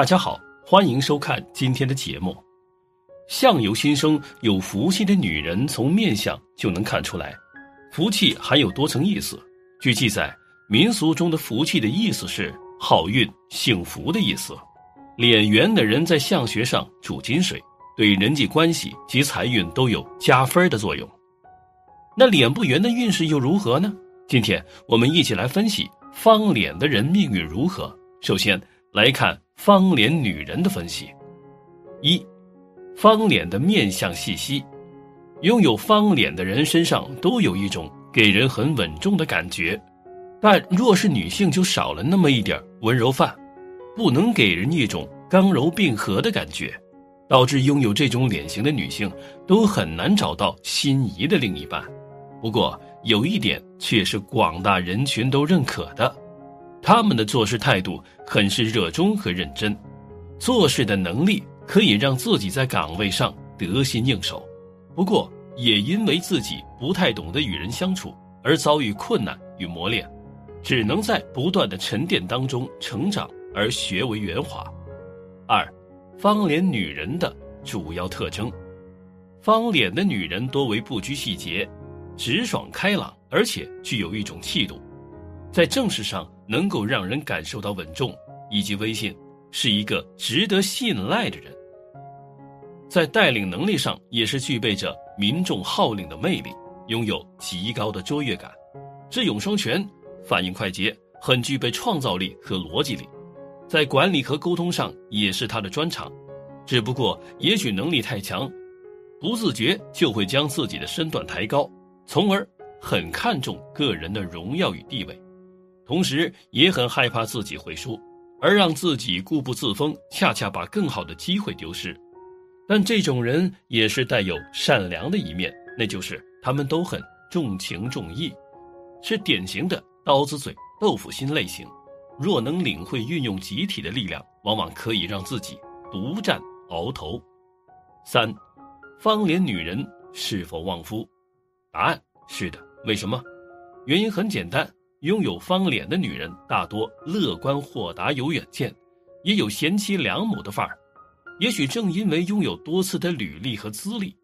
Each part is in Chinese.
大家好，欢迎收看今天的节目。相由心生，有福气的女人从面相就能看出来。福气含有多层意思。据记载，民俗中的福气的意思是好运、幸福的意思。脸圆的人在相学上主金水，对人际关系及财运都有加分的作用。那脸不圆的运势又如何呢？今天我们一起来分析方脸的人命运如何。首先来看。方脸女人的分析：一，方脸的面相细细，拥有方脸的人身上都有一种给人很稳重的感觉，但若是女性就少了那么一点温柔范，不能给人一种刚柔并合的感觉，导致拥有这种脸型的女性都很难找到心仪的另一半。不过有一点却是广大人群都认可的。他们的做事态度很是热衷和认真，做事的能力可以让自己在岗位上得心应手。不过，也因为自己不太懂得与人相处而遭遇困难与磨练，只能在不断的沉淀当中成长而学为圆滑。二，方脸女人的主要特征：方脸的女人多为不拘细节，直爽开朗，而且具有一种气度。在正事上能够让人感受到稳重以及威信，是一个值得信赖的人。在带领能力上也是具备着民众号令的魅力，拥有极高的卓越感，智勇双全，反应快捷，很具备创造力和逻辑力。在管理和沟通上也是他的专长，只不过也许能力太强，不自觉就会将自己的身段抬高，从而很看重个人的荣耀与地位。同时也很害怕自己会输，而让自己固步自封，恰恰把更好的机会丢失。但这种人也是带有善良的一面，那就是他们都很重情重义，是典型的刀子嘴豆腐心类型。若能领会运用集体的力量，往往可以让自己独占鳌头。三，方脸女人是否旺夫？答案是的。为什么？原因很简单。拥有方脸的女人大多乐观豁达有远见，也有贤妻良母的范儿。也许正因为拥有多次的履历和资历，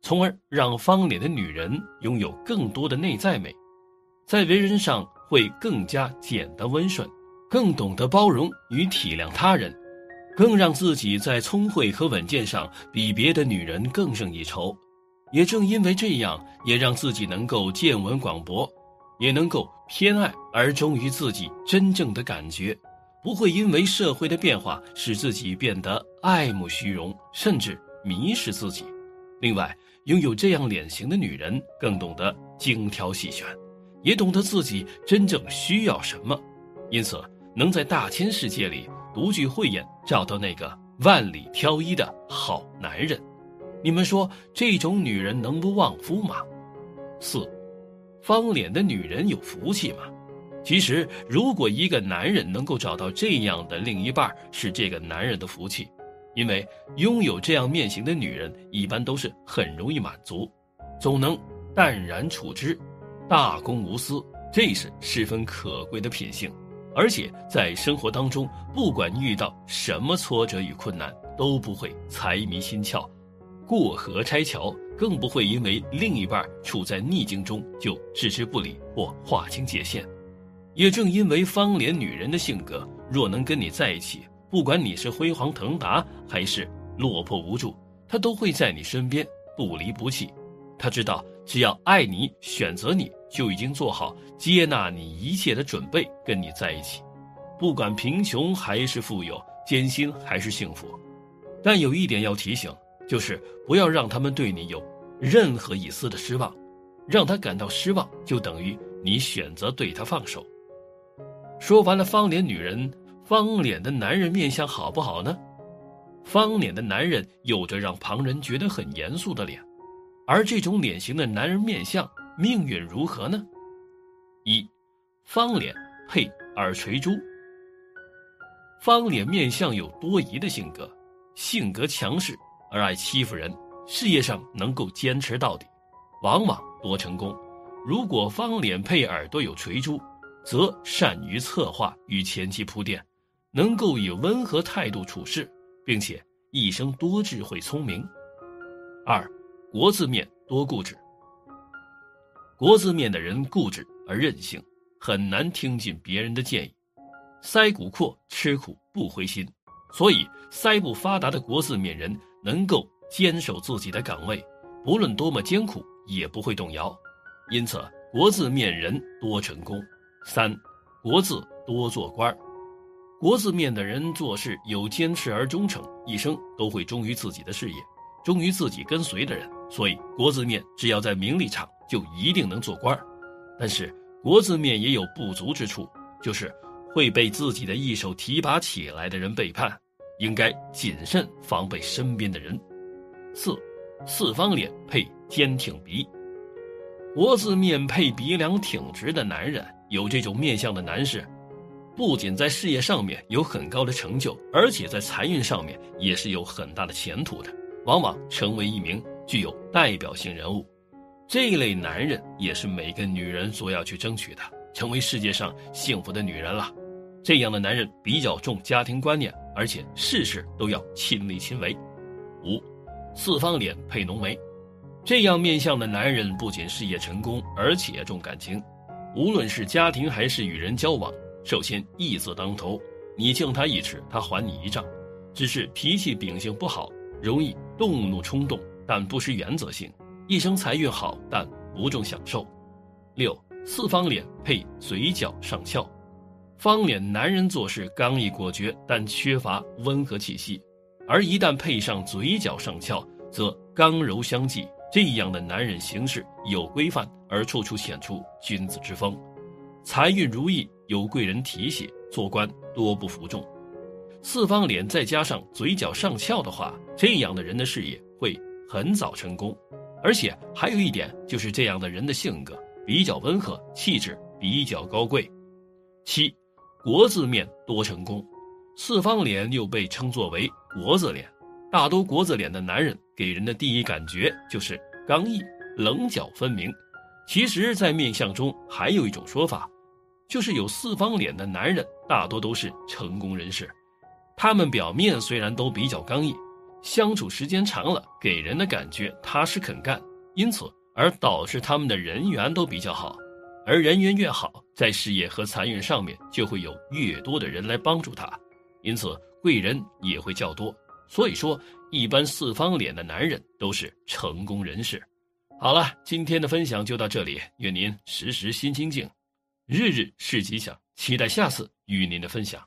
从而让方脸的女人拥有更多的内在美，在为人上会更加简单温顺，更懂得包容与体谅他人，更让自己在聪慧和稳健上比别的女人更胜一筹。也正因为这样，也让自己能够见闻广博。也能够偏爱而忠于自己真正的感觉，不会因为社会的变化使自己变得爱慕虚荣，甚至迷失自己。另外，拥有这样脸型的女人更懂得精挑细选，也懂得自己真正需要什么，因此能在大千世界里独具慧眼，找到那个万里挑一的好男人。你们说这种女人能不旺夫吗？四。方脸的女人有福气吗？其实，如果一个男人能够找到这样的另一半，是这个男人的福气，因为拥有这样面型的女人，一般都是很容易满足，总能淡然处之，大公无私，这是十分可贵的品性。而且在生活当中，不管遇到什么挫折与困难，都不会财迷心窍。过河拆桥，更不会因为另一半处在逆境中就置之不理或划清界限。也正因为方脸女人的性格，若能跟你在一起，不管你是辉煌腾达还是落魄无助，她都会在你身边不离不弃。她知道，只要爱你、选择你，就已经做好接纳你一切的准备，跟你在一起，不管贫穷还是富有，艰辛还是幸福。但有一点要提醒。就是不要让他们对你有任何一丝的失望，让他感到失望，就等于你选择对他放手。说完了方脸女人，方脸的男人面相好不好呢？方脸的男人有着让旁人觉得很严肃的脸，而这种脸型的男人面相命运如何呢？一，方脸配耳垂珠。方脸面相有多疑的性格，性格强势。而爱欺负人，事业上能够坚持到底，往往多成功。如果方脸配耳朵有垂珠，则善于策划与前期铺垫，能够以温和态度处事，并且一生多智慧聪明。二，国字面多固执。国字面的人固执而任性，很难听进别人的建议。腮骨阔，吃苦不灰心，所以腮部发达的国字面人能够坚守自己的岗位，不论多么艰苦也不会动摇。因此，国字面人多成功。三，国字多做官国字面的人做事有坚持而忠诚，一生都会忠于自己的事业，忠于自己跟随的人。所以，国字面只要在名利场。就一定能做官但是国字面也有不足之处，就是会被自己的一手提拔起来的人背叛，应该谨慎防备身边的人。四，四方脸配坚挺鼻，国字面配鼻梁挺直的男人，有这种面相的男士，不仅在事业上面有很高的成就，而且在财运上面也是有很大的前途的，往往成为一名具有代表性人物。这一类男人也是每个女人所要去争取的，成为世界上幸福的女人了。这样的男人比较重家庭观念，而且事事都要亲力亲为。五，四方脸配浓眉，这样面相的男人不仅事业成功，而且重感情。无论是家庭还是与人交往，首先义字当头，你敬他一尺，他还你一丈。只是脾气秉性不好，容易动怒冲动，但不失原则性。一生财运好，但不重享受。六四方脸配嘴角上翘，方脸男人做事刚毅果决，但缺乏温和气息；而一旦配上嘴角上翘，则刚柔相济。这样的男人行事有规范，而处处显出君子之风，财运如意，有贵人提携，做官多不服众。四方脸再加上嘴角上翘的话，这样的人的事业会很早成功。而且还有一点，就是这样的人的性格比较温和，气质比较高贵。七，国字面多成功，四方脸又被称作为国字脸。大多国字脸的男人给人的第一感觉就是刚毅、棱角分明。其实，在面相中还有一种说法，就是有四方脸的男人大多都是成功人士。他们表面虽然都比较刚毅。相处时间长了，给人的感觉踏实肯干，因此而导致他们的人缘都比较好。而人缘越好，在事业和财运上面就会有越多的人来帮助他，因此贵人也会较多。所以说，一般四方脸的男人都是成功人士。好了，今天的分享就到这里，愿您时时心清静，日日事吉祥，期待下次与您的分享。